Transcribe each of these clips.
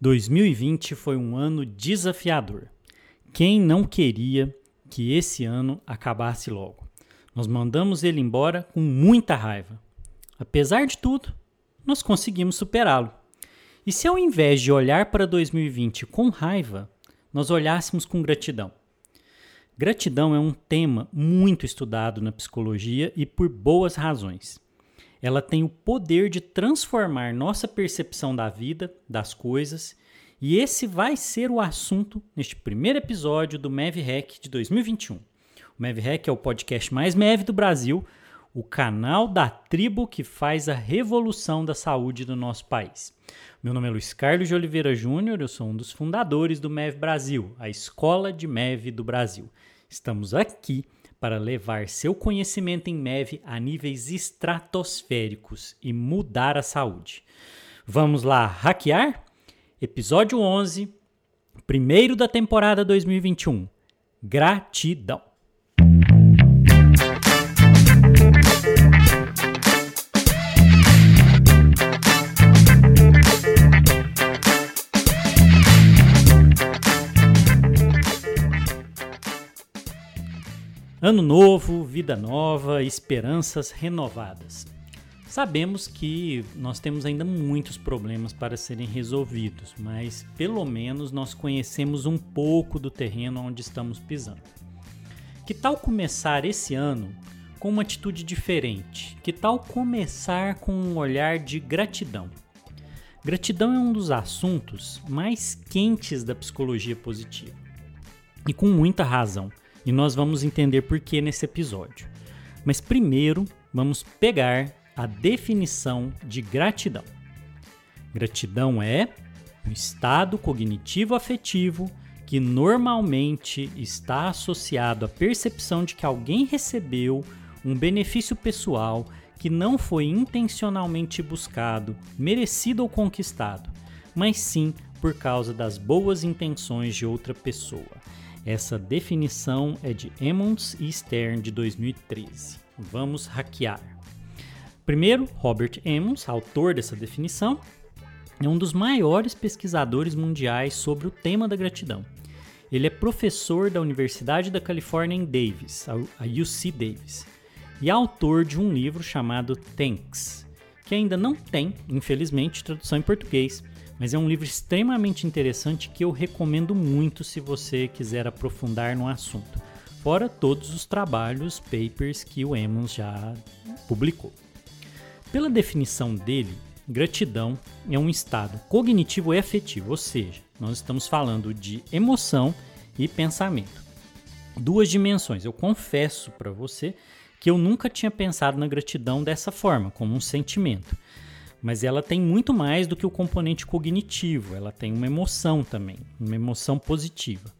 2020 foi um ano desafiador. Quem não queria que esse ano acabasse logo? Nós mandamos ele embora com muita raiva. Apesar de tudo, nós conseguimos superá-lo. E se ao invés de olhar para 2020 com raiva, nós olhássemos com gratidão? Gratidão é um tema muito estudado na psicologia e por boas razões. Ela tem o poder de transformar nossa percepção da vida, das coisas, e esse vai ser o assunto neste primeiro episódio do MEV Hack de 2021. O MEV Hack é o podcast mais MEV do Brasil, o canal da tribo que faz a revolução da saúde do nosso país. Meu nome é Luiz Carlos de Oliveira Júnior, eu sou um dos fundadores do MEV Brasil, a Escola de MEV do Brasil. Estamos aqui para levar seu conhecimento em MEV a níveis estratosféricos e mudar a saúde. Vamos lá hackear? Episódio 11, primeiro da temporada 2021. Gratidão. Ano novo, vida nova, esperanças renovadas. Sabemos que nós temos ainda muitos problemas para serem resolvidos, mas pelo menos nós conhecemos um pouco do terreno onde estamos pisando. Que tal começar esse ano com uma atitude diferente? Que tal começar com um olhar de gratidão? Gratidão é um dos assuntos mais quentes da psicologia positiva. E com muita razão e nós vamos entender por que nesse episódio. Mas primeiro, vamos pegar a definição de gratidão. Gratidão é um estado cognitivo afetivo que normalmente está associado à percepção de que alguém recebeu um benefício pessoal que não foi intencionalmente buscado, merecido ou conquistado, mas sim por causa das boas intenções de outra pessoa. Essa definição é de Emmons e Stern de 2013. Vamos hackear. Primeiro, Robert Emmons, autor dessa definição, é um dos maiores pesquisadores mundiais sobre o tema da gratidão. Ele é professor da Universidade da Califórnia em Davis, a UC Davis, e autor de um livro chamado Thanks, que ainda não tem, infelizmente, tradução em português, mas é um livro extremamente interessante que eu recomendo muito se você quiser aprofundar no assunto. Fora todos os trabalhos, papers que o Emmons já publicou. Pela definição dele, gratidão é um estado cognitivo e afetivo, ou seja, nós estamos falando de emoção e pensamento. Duas dimensões. Eu confesso para você que eu nunca tinha pensado na gratidão dessa forma, como um sentimento mas ela tem muito mais do que o componente cognitivo, ela tem uma emoção também, uma emoção positiva.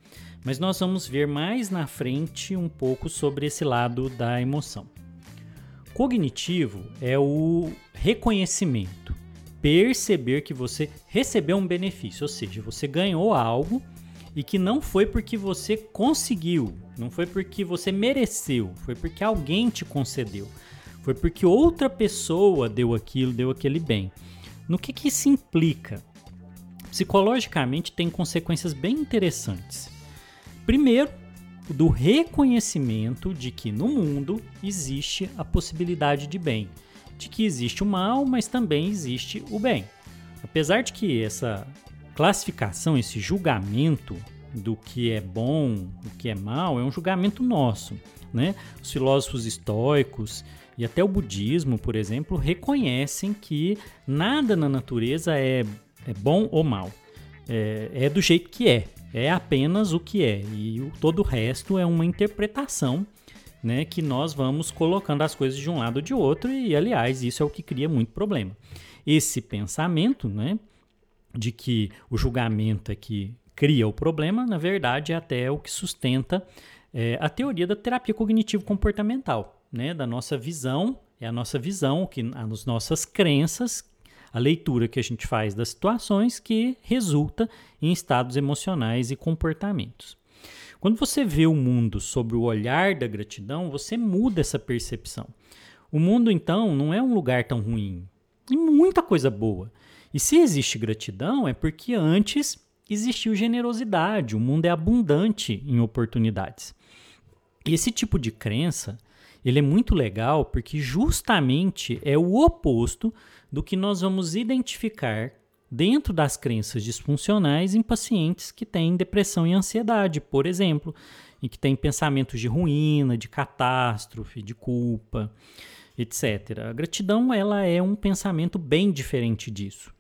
Mas nós vamos ver mais na frente um pouco sobre esse lado da emoção. Cognitivo é o reconhecimento, perceber que você recebeu um benefício, ou seja, você ganhou algo e que não foi porque você conseguiu, não foi porque você mereceu, foi porque alguém te concedeu. Foi porque outra pessoa deu aquilo, deu aquele bem. No que, que isso implica? Psicologicamente tem consequências bem interessantes. Primeiro, do reconhecimento de que no mundo existe a possibilidade de bem, de que existe o mal, mas também existe o bem. Apesar de que essa classificação, esse julgamento do que é bom, do que é mal, é um julgamento nosso. Né? Os filósofos estoicos e até o budismo, por exemplo, reconhecem que nada na natureza é, é bom ou mal. É, é do jeito que é. É apenas o que é. E o, todo o resto é uma interpretação né, que nós vamos colocando as coisas de um lado ou de outro, e aliás, isso é o que cria muito problema. Esse pensamento né, de que o julgamento é que cria o problema, na verdade, é até o que sustenta é, a teoria da terapia cognitivo-comportamental né, da nossa visão, é a nossa visão, que as nossas crenças, a leitura que a gente faz das situações que resulta em estados emocionais e comportamentos. Quando você vê o mundo sob o olhar da gratidão, você muda essa percepção. O mundo, então, não é um lugar tão ruim. Tem muita coisa boa. E se existe gratidão, é porque antes existiu generosidade, o mundo é abundante em oportunidades. E esse tipo de crença, ele é muito legal porque justamente é o oposto do que nós vamos identificar dentro das crenças disfuncionais em pacientes que têm depressão e ansiedade, por exemplo, e que têm pensamentos de ruína, de catástrofe, de culpa, etc. A gratidão ela é um pensamento bem diferente disso.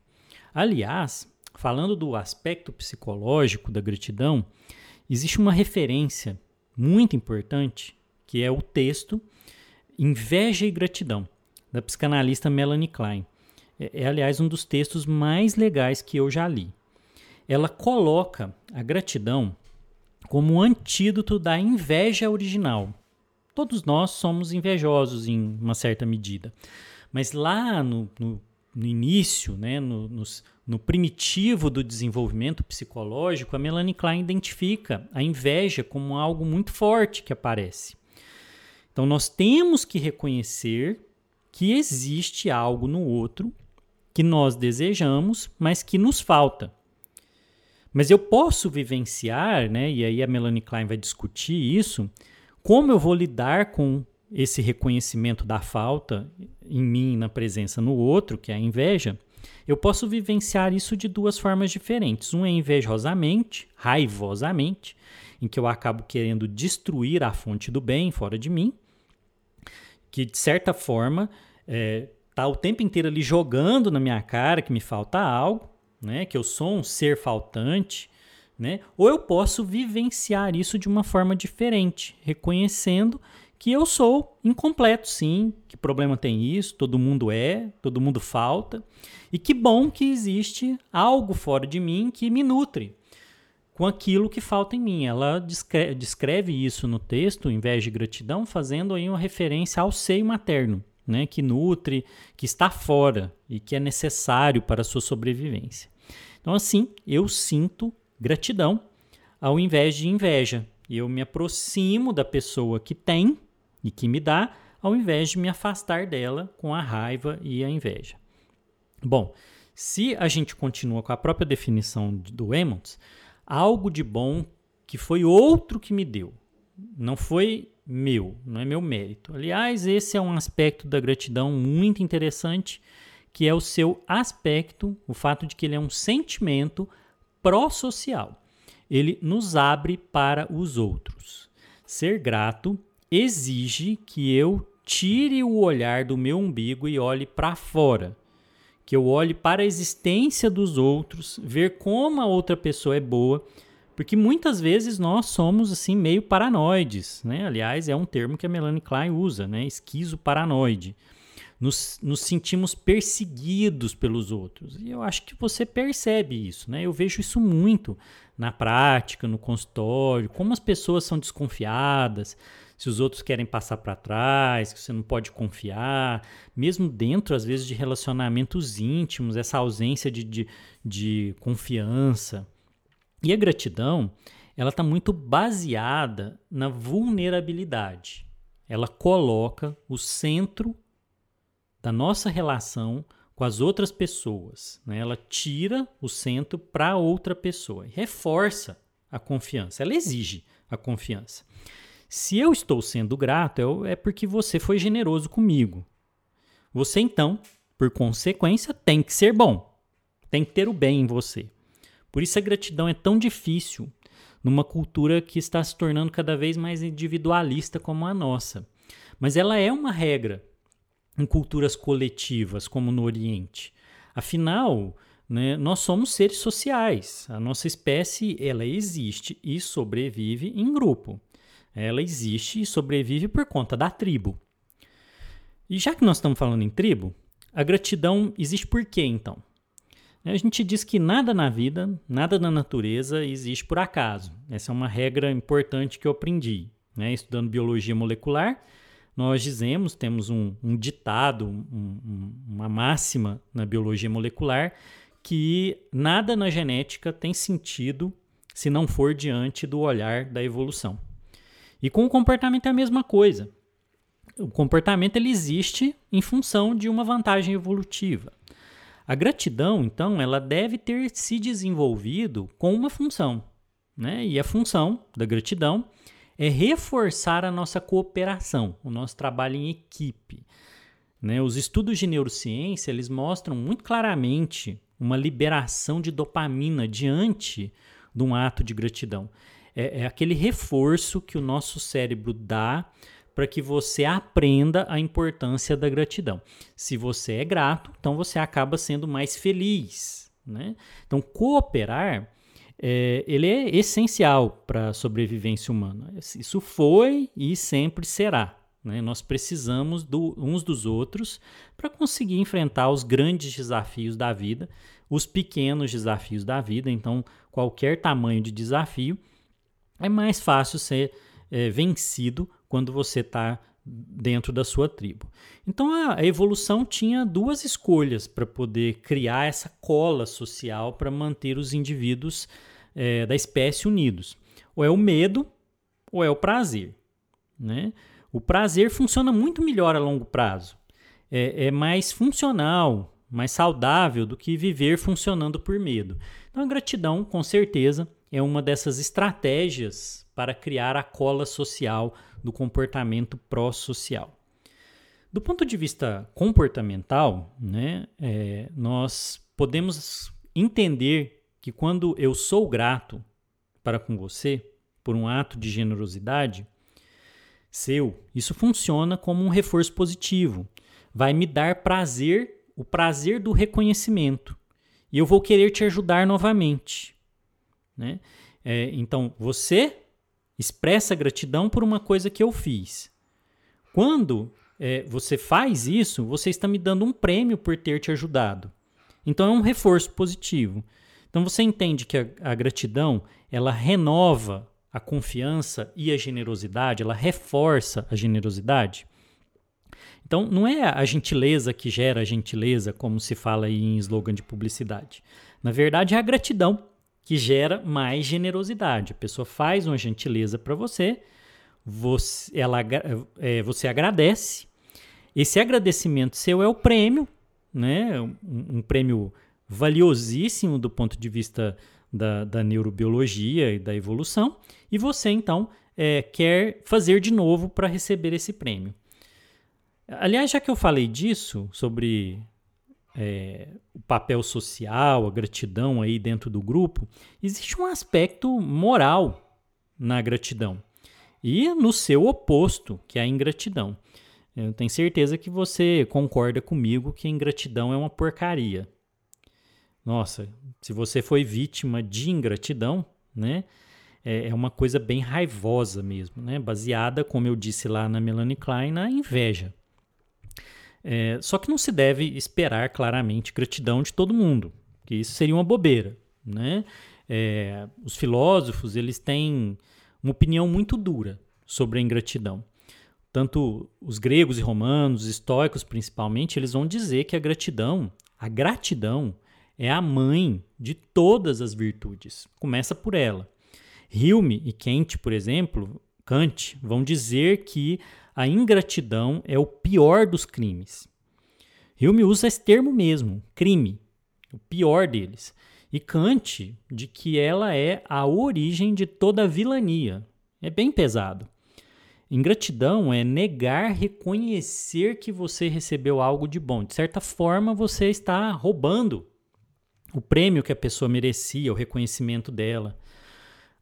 Aliás, falando do aspecto psicológico da gratidão, existe uma referência muito importante que é o texto Inveja e Gratidão, da psicanalista Melanie Klein. É, é, aliás, um dos textos mais legais que eu já li. Ela coloca a gratidão como antídoto da inveja original. Todos nós somos invejosos em uma certa medida. Mas lá no, no, no início, né, no, no primitivo do desenvolvimento psicológico, a Melanie Klein identifica a inveja como algo muito forte que aparece. Então nós temos que reconhecer que existe algo no outro que nós desejamos, mas que nos falta. Mas eu posso vivenciar, né, e aí a Melanie Klein vai discutir isso, como eu vou lidar com esse reconhecimento da falta em mim, na presença no outro, que é a inveja, eu posso vivenciar isso de duas formas diferentes. Um é invejosamente, raivosamente, em que eu acabo querendo destruir a fonte do bem fora de mim, que de certa forma é, tá o tempo inteiro ali jogando na minha cara que me falta algo, né? Que eu sou um ser faltante, né? Ou eu posso vivenciar isso de uma forma diferente, reconhecendo que eu sou incompleto, sim, que problema tem isso, todo mundo é, todo mundo falta, e que bom que existe algo fora de mim que me nutre com aquilo que falta em mim. Ela descreve, descreve isso no texto, em vez de gratidão, fazendo aí uma referência ao seio materno, né, que nutre, que está fora e que é necessário para a sua sobrevivência. Então, assim, eu sinto gratidão ao invés de inveja. Eu me aproximo da pessoa que tem e que me dá, ao invés de me afastar dela com a raiva e a inveja. Bom, se a gente continua com a própria definição do Emmons, algo de bom que foi outro que me deu, não foi meu, não é meu mérito. Aliás, esse é um aspecto da gratidão muito interessante, que é o seu aspecto, o fato de que ele é um sentimento pró-social. Ele nos abre para os outros. Ser grato exige que eu tire o olhar do meu umbigo e olhe para fora. Que eu olhe para a existência dos outros, ver como a outra pessoa é boa, porque muitas vezes nós somos assim meio paranoides, né? Aliás, é um termo que a Melanie Klein usa, né? Esquizo-paranoide. Nos, nos, sentimos perseguidos pelos outros. E eu acho que você percebe isso, né? Eu vejo isso muito na prática, no consultório, como as pessoas são desconfiadas, se os outros querem passar para trás, que você não pode confiar, mesmo dentro, às vezes, de relacionamentos íntimos, essa ausência de, de, de confiança. E a gratidão, ela está muito baseada na vulnerabilidade. Ela coloca o centro da nossa relação com as outras pessoas. Né? Ela tira o centro para outra pessoa e reforça a confiança. Ela exige a confiança. Se eu estou sendo grato, é, é porque você foi generoso comigo. Você, então, por consequência, tem que ser bom. Tem que ter o bem em você. Por isso a gratidão é tão difícil numa cultura que está se tornando cada vez mais individualista como a nossa. Mas ela é uma regra em culturas coletivas, como no Oriente. Afinal, né, nós somos seres sociais. A nossa espécie ela existe e sobrevive em grupo. Ela existe e sobrevive por conta da tribo. E já que nós estamos falando em tribo, a gratidão existe por quê então? A gente diz que nada na vida, nada na natureza existe por acaso. Essa é uma regra importante que eu aprendi. Né? Estudando biologia molecular, nós dizemos, temos um, um ditado, um, um, uma máxima na biologia molecular, que nada na genética tem sentido se não for diante do olhar da evolução. E com o comportamento é a mesma coisa. O comportamento ele existe em função de uma vantagem evolutiva. A gratidão, então, ela deve ter se desenvolvido com uma função, né? E a função da gratidão é reforçar a nossa cooperação, o nosso trabalho em equipe. Né? Os estudos de neurociência eles mostram muito claramente uma liberação de dopamina diante de um ato de gratidão. É, é aquele reforço que o nosso cérebro dá para que você aprenda a importância da gratidão. Se você é grato, então você acaba sendo mais feliz. Né? Então, cooperar é, ele é essencial para a sobrevivência humana. Isso foi e sempre será. Né? Nós precisamos do, uns dos outros para conseguir enfrentar os grandes desafios da vida, os pequenos desafios da vida. Então, qualquer tamanho de desafio é mais fácil ser é, vencido quando você está dentro da sua tribo. Então a, evolução tinha duas escolhas para poder criar essa cola social para manter os indivíduos é, da espécie unidos. Ou é o medo ou é o prazer. Né? O prazer funciona muito melhor a longo prazo. É, é mais funcional, mais saudável do que viver funcionando por medo. Então a gratidão, com certeza, é uma dessas estratégias para criar a cola social do comportamento pró-social. Do ponto de vista comportamental, né, é, nós podemos entender que quando eu sou grato para com você por um ato de generosidade seu, isso funciona como um reforço positivo. Vai me dar prazer, o prazer do reconhecimento. E eu vou querer te ajudar novamente. Né? É, então, você expressa gratidão por uma coisa que eu fiz. Quando é, você faz isso, você está me dando um prêmio por ter te ajudado. Então, é um reforço positivo. Então você entende que a, a gratidão ela renova a confiança e a generosidade, ela reforça a generosidade. Então, não é a gentileza que gera a gentileza, como se fala em slogan de publicidade. Na verdade, é a gratidão que gera mais generosidade. A pessoa faz uma gentileza para você, você, ela, é, você agradece. Esse agradecimento seu é o prêmio, né? um, um prêmio valiosíssimo do ponto de vista da, da neurobiologia e da evolução, e você então é, quer fazer de novo para receber esse prêmio. Aliás, já que eu falei disso, sobre é, o papel social, a gratidão aí dentro do grupo, existe um aspecto moral na gratidão e no seu oposto, que é a ingratidão. Eu tenho certeza que você concorda comigo que a ingratidão é uma porcaria. Nossa, se você foi vítima de ingratidão, né? É, é uma coisa bem raivosa mesmo, né? Baseada, como eu disse lá na Melanie Klein, na inveja. É, só que não se deve esperar claramente gratidão de todo mundo, que isso seria uma bobeira, né? É, os filósofos eles têm uma opinião muito dura sobre a ingratidão. Tanto os gregos e romanos, os estoicos principalmente, eles vão dizer que a gratidão, a gratidão é a mãe de todas as virtudes. Começa por ela. Hilme e Kant, por exemplo, Kant, vão dizer que a ingratidão é o pior dos crimes. Hilme usa esse termo mesmo, crime, o pior deles. E Kant, de que ela é a origem de toda a vilania. É bem pesado. Ingratidão é negar reconhecer que você recebeu algo de bom. De certa forma, você está roubando o prêmio que a pessoa merecia, o reconhecimento dela.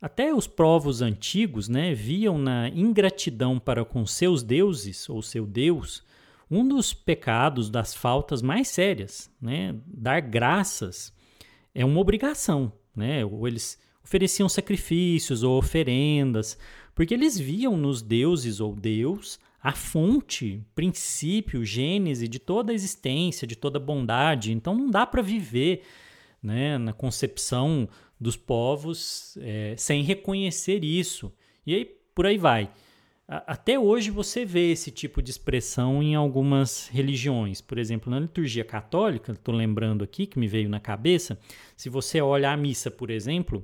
Até os povos antigos né, viam na ingratidão para com seus deuses ou seu Deus um dos pecados, das faltas mais sérias. Né? Dar graças é uma obrigação. Né? Ou eles ofereciam sacrifícios ou oferendas, porque eles viam nos deuses ou Deus a fonte, princípio, gênese de toda a existência, de toda a bondade. Então não dá para viver né, na concepção dos povos é, sem reconhecer isso. E aí por aí vai. Até hoje você vê esse tipo de expressão em algumas religiões. Por exemplo, na liturgia católica, estou lembrando aqui que me veio na cabeça, se você olha a missa, por exemplo,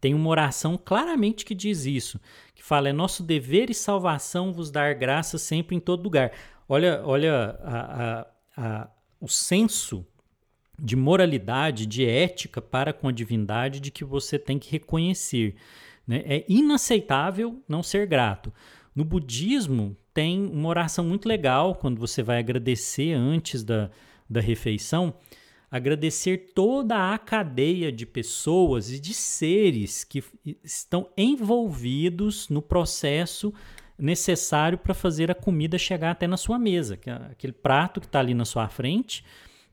tem uma oração claramente que diz isso, que fala: é nosso dever e salvação vos dar graça sempre em todo lugar. Olha, olha a, a, a, o senso de moralidade, de ética para com a divindade de que você tem que reconhecer. Né? É inaceitável não ser grato. No budismo, tem uma oração muito legal quando você vai agradecer antes da, da refeição. Agradecer toda a cadeia de pessoas e de seres que estão envolvidos no processo necessário para fazer a comida chegar até na sua mesa. É aquele prato que está ali na sua frente,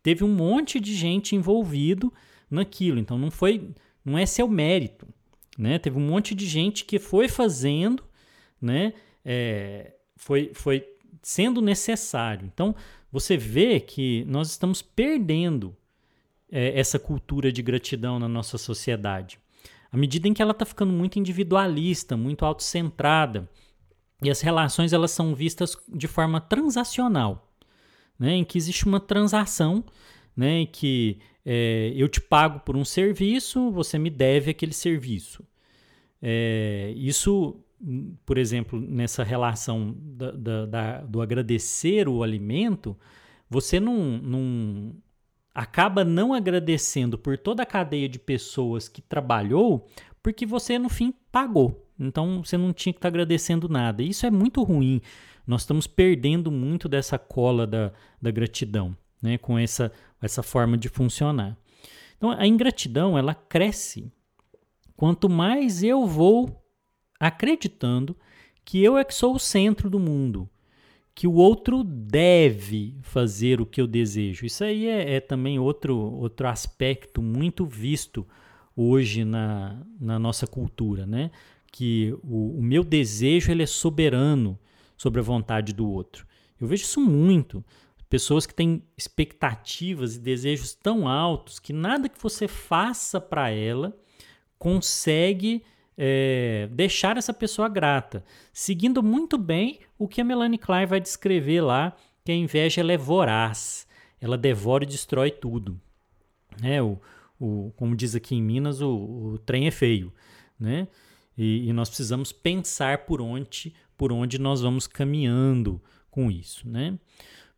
teve um monte de gente envolvido naquilo. Então não foi, não é seu mérito, né? Teve um monte de gente que foi fazendo, né? É, foi, foi sendo necessário. Então você vê que nós estamos perdendo é, essa cultura de gratidão na nossa sociedade. À medida em que ela está ficando muito individualista, muito autocentrada, e as relações elas são vistas de forma transacional, né, em que existe uma transação, né, em que é, eu te pago por um serviço, você me deve aquele serviço. É, isso, por exemplo, nessa relação da, da, da, do agradecer o alimento, você não, não acaba não agradecendo por toda a cadeia de pessoas que trabalhou, porque você no fim pagou. Então você não tinha que estar tá agradecendo nada. Isso é muito ruim. Nós estamos perdendo muito dessa cola da, da gratidão, né? com essa, essa forma de funcionar. Então a ingratidão ela cresce quanto mais eu vou acreditando que eu é que sou o centro do mundo, que o outro deve fazer o que eu desejo. Isso aí é, é também outro, outro aspecto muito visto hoje na, na nossa cultura, né? que o, o meu desejo ele é soberano sobre a vontade do outro. Eu vejo isso muito. Pessoas que têm expectativas e desejos tão altos que nada que você faça para ela consegue é, deixar essa pessoa grata, seguindo muito bem o que a Melanie Klein vai descrever lá, que a inveja é voraz, ela devora e destrói tudo. É, o, o, como diz aqui em Minas, o, o trem é feio. Né? E, e, nós precisamos pensar por onde, por onde nós vamos caminhando com isso, né?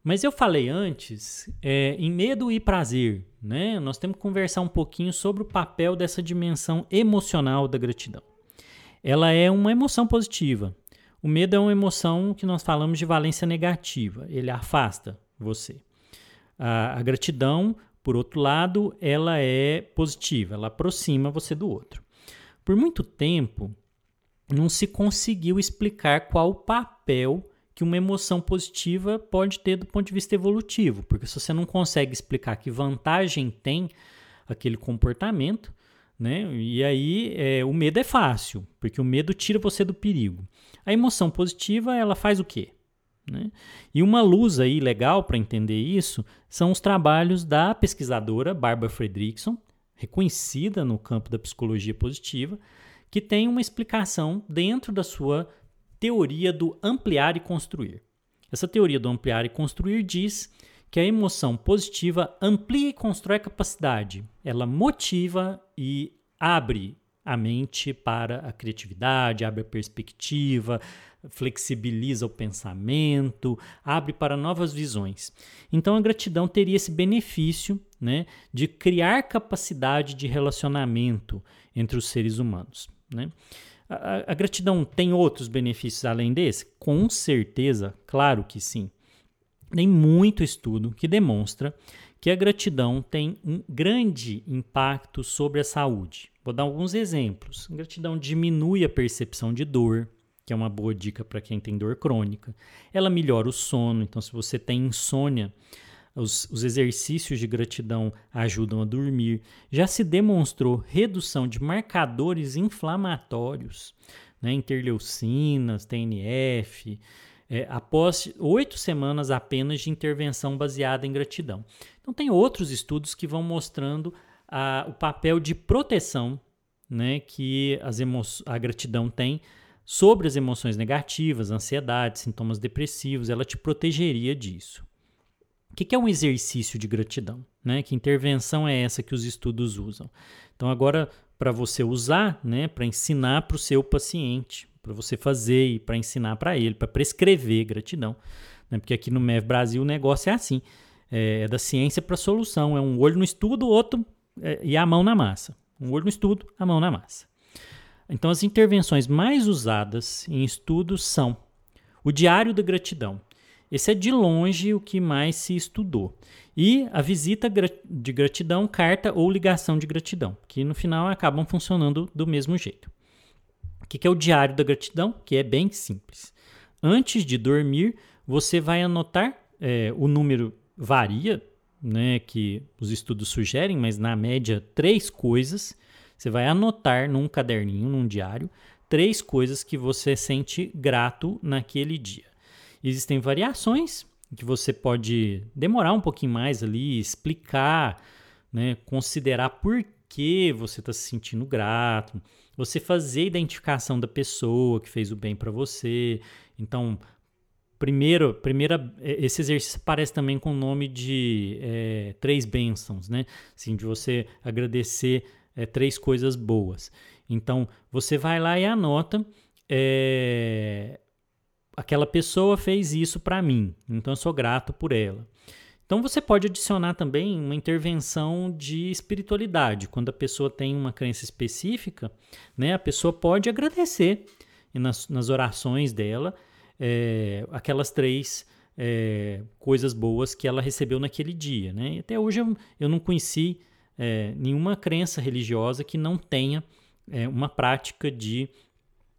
Mas eu falei antes, é, em medo e prazer, né? Nós temos que conversar um pouquinho sobre o papel dessa dimensão emocional da gratidão. Ela é uma emoção positiva. O medo é uma emoção que nós falamos de valência negativa. Ele afasta você. A, a gratidão, por outro lado, ela é positiva. Ela aproxima você do outro. Por muito tempo, não se conseguiu explicar qual o papel que uma emoção positiva pode ter do ponto de vista evolutivo, porque se você não consegue explicar que vantagem tem aquele comportamento, né? E aí é, o medo é fácil, porque o medo tira você do perigo. A emoção positiva ela faz o quê? Né? E uma luz aí legal para entender isso são os trabalhos da pesquisadora Barbara Fredrickson, reconhecida no campo da psicologia positiva, que tem uma explicação dentro da sua teoria do ampliar e construir. Essa teoria do ampliar e construir diz que a emoção positiva amplia e constrói capacidade, ela motiva e abre a mente para a criatividade, abre a perspectiva, flexibiliza o pensamento, abre para novas visões. Então a gratidão teria esse benefício né, de criar capacidade de relacionamento entre os seres humanos. Né? A, a, gratidão tem outros benefícios além desse? Com certeza, claro que sim. Tem muito estudo que demonstra que a gratidão tem um grande impacto sobre a saúde. Vou dar alguns exemplos. A gratidão diminui a percepção de dor, que é uma boa dica para quem tem dor crônica. Ela melhora o sono, então se você tem insônia, os, os, exercícios de gratidão ajudam a dormir. Já se demonstrou redução de marcadores inflamatórios, né, interleucinas, TNF, é, após oito semanas apenas de intervenção baseada em gratidão. Então, tem outros estudos que vão mostrando a, o papel de proteção né, que a gratidão tem sobre as emoções negativas, ansiedade, sintomas depressivos, ela te protegeria disso. O que é um exercício de gratidão? Né? Que intervenção é essa que os estudos usam? Então, agora, para você usar, né, para ensinar para o seu paciente, para você fazer e para ensinar para ele, para prescrever gratidão, né? porque aqui no MEV Brasil o negócio é assim. é, é da ciência para solução. É um olho no estudo, outro é, e a mão na massa. Um olho no estudo, a mão na massa. Então, as intervenções mais usadas em estudos são o diário da gratidão. Esse é de longe o que mais se estudou. E a visita de gratidão, carta ou ligação de gratidão, que no final acabam funcionando do mesmo jeito. O que é o diário da gratidão? Que é bem simples. Antes de dormir, você vai anotar, é, o número varia, né, que os estudos sugerem, mas na média, três coisas. Você vai anotar num caderninho, num diário, três coisas que você sente grato naquele dia. Existem variações que você pode demorar um pouquinho mais ali, explicar, né, considerar por que você está se sentindo grato, você fazer a identificação da pessoa que fez o bem para você. Então, primeiro, primeira, é, esse exercício parece também com o nome de é, três bênçãos, né? Assim, de você agradecer é, três coisas boas. Então, você vai lá e anota. É, aquela pessoa fez isso para mim, então eu sou grato por ela. Então você pode adicionar também uma intervenção de espiritualidade. Quando a pessoa tem uma crença específica, né, a pessoa pode agradecer nas, nas orações dela é, aquelas três é, coisas boas que ela recebeu naquele dia. Né? E até hoje eu, eu não conheci é, nenhuma crença religiosa que não tenha uma prática de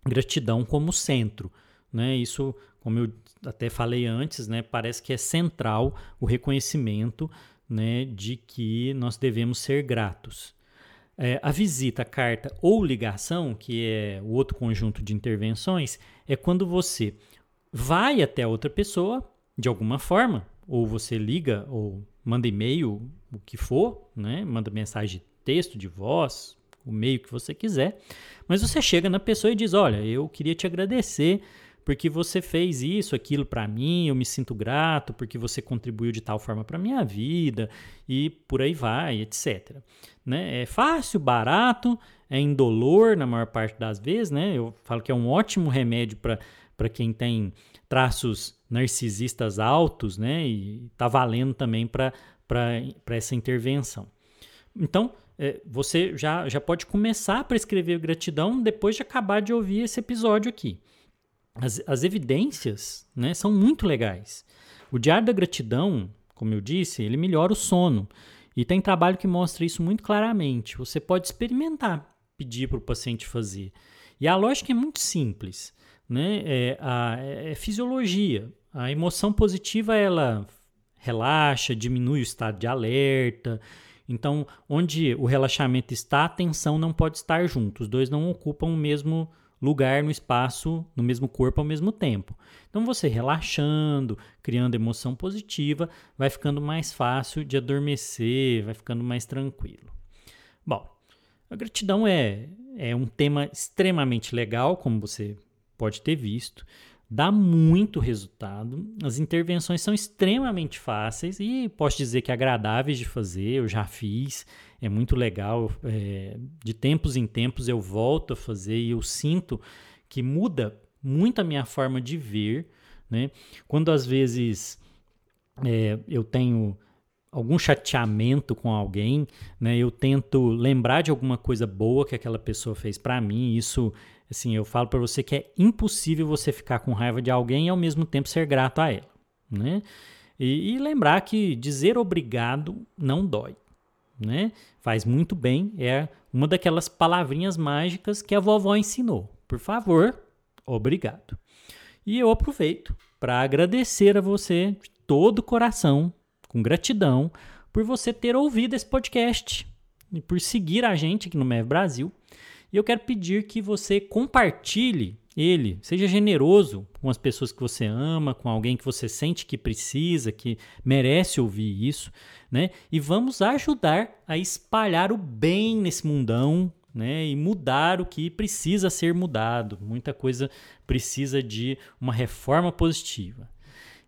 gratidão como centro. Né? Isso, como eu até falei antes, né, parece que é central o reconhecimento né, de que nós devemos ser gratos. É, a visita, carta ou ligação, que é o outro conjunto de intervenções, é quando você vai até outra pessoa de alguma forma, ou você liga ou manda e-mail, o que for, né? manda mensagem de texto, de voz, o meio que você quiser, mas você chega na pessoa e diz: Olha, eu queria te agradecer porque você fez isso, aquilo para mim, eu me sinto grato porque você contribuiu de tal forma para minha vida e por aí vai, etc. Né? É fácil, barato, é indolor na maior parte das vezes, né? Eu falo que é um ótimo remédio para quem tem traços narcisistas altos, né? E tá valendo também para essa intervenção. Então, é, você já, já pode começar a prescrever gratidão depois de acabar de ouvir esse episódio aqui as, as evidências né, são muito legais. O Diário da Gratidão, como eu disse, ele melhora o sono. E tem trabalho que mostra isso muito claramente. Você pode experimentar pedir para o paciente fazer. E a lógica é muito simples. Né? É, a, é fisiologia. A emoção positiva ela relaxa, diminui o estado de alerta. Então, onde o relaxamento está, a tensão não pode estar junto. Os dois não ocupam o mesmo lugar no espaço, no mesmo corpo ao mesmo tempo. Então você relaxando, criando emoção positiva, vai ficando mais fácil de adormecer, vai ficando mais tranquilo. Bom, a gratidão é, é um tema extremamente legal, como você pode ter visto dá muito resultado. As intervenções são extremamente fáceis e posso dizer que agradáveis de fazer. Eu já fiz, é muito legal. É, de tempos em tempos eu volto a fazer e eu sinto que muda muito a minha forma de ver. Né? Quando às vezes é, eu tenho algum chateamento com alguém, né, eu tento lembrar de alguma coisa boa que aquela pessoa fez para mim. Isso Assim, eu falo para você que é impossível você ficar com raiva de alguém e ao mesmo tempo ser grato a ela, né? E, e lembrar que dizer obrigado não dói, né? Faz muito bem, é uma daquelas palavrinhas mágicas que a vovó ensinou. Por favor, obrigado. E eu aproveito para agradecer a você de todo o coração, com gratidão, por você ter ouvido esse podcast e por seguir a gente aqui no MEV Brasil. E eu quero pedir que você compartilhe ele, seja generoso com as pessoas que você ama, com alguém que você sente que precisa, que merece ouvir isso, né? E vamos ajudar a espalhar o bem nesse mundão, né? E mudar o que precisa ser mudado. Muita coisa precisa de uma reforma positiva.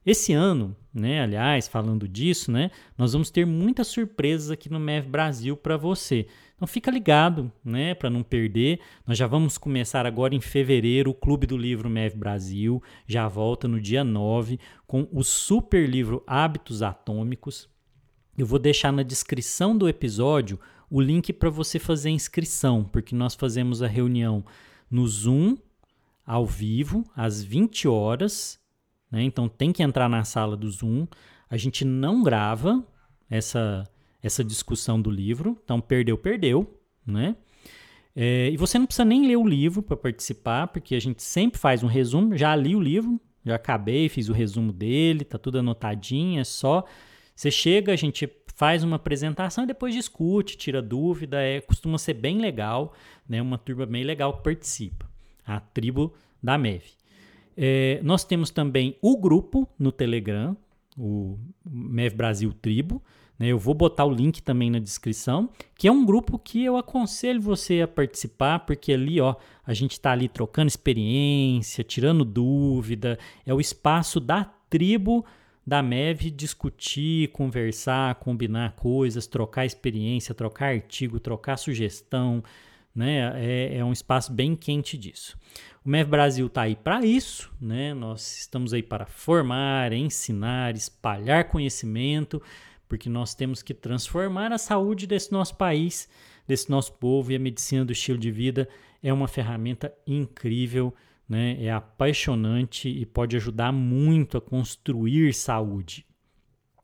Esse ano, né, aliás, falando disso, né, nós vamos ter muitas surpresas aqui no MEV Brasil para você. Então fica ligado, né, para não perder. Nós já vamos começar agora em fevereiro o Clube do Livro MEV Brasil, já volta no dia 9 com o super livro Hábitos Atômicos. Eu vou deixar na descrição do episódio o link para você fazer a inscrição, porque nós fazemos a reunião no Zoom, ao vivo, às 20 horas. Né? Então tem que entrar na sala do Zoom. A gente não grava essa, essa discussão do livro, então perdeu, perdeu. Né? É, e você não precisa nem ler o livro para participar, porque a gente sempre faz um resumo. Já li o livro, já acabei, fiz o resumo dele, tá tudo anotadinho, é só. Você chega, a gente faz uma apresentação e depois discute, tira dúvida, é, costuma ser bem legal, né? Uma turma bem legal que participa, a tribo da MEV. É, nós temos também o grupo no Telegram, o MEV Brasil Tribo? Eu vou botar o link também na descrição, que é um grupo que eu aconselho você a participar, porque ali ó, a gente está ali trocando experiência, tirando dúvida, é o espaço da tribo da MEV discutir, conversar, combinar coisas, trocar experiência, trocar artigo, trocar sugestão, né? É, é um espaço bem quente disso. O MEV Brasil está aí para isso, né? Nós estamos aí para formar, ensinar, espalhar conhecimento porque nós temos que transformar a saúde desse nosso país, desse nosso povo, e a medicina do estilo de vida é uma ferramenta incrível, né? é apaixonante e pode ajudar muito a construir saúde.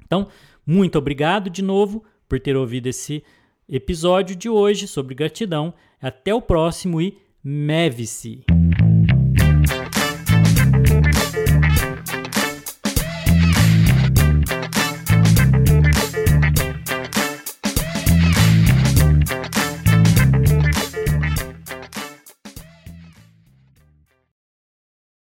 Então, muito obrigado de novo por ter ouvido esse episódio de hoje sobre gratidão. Até o próximo e meve-se!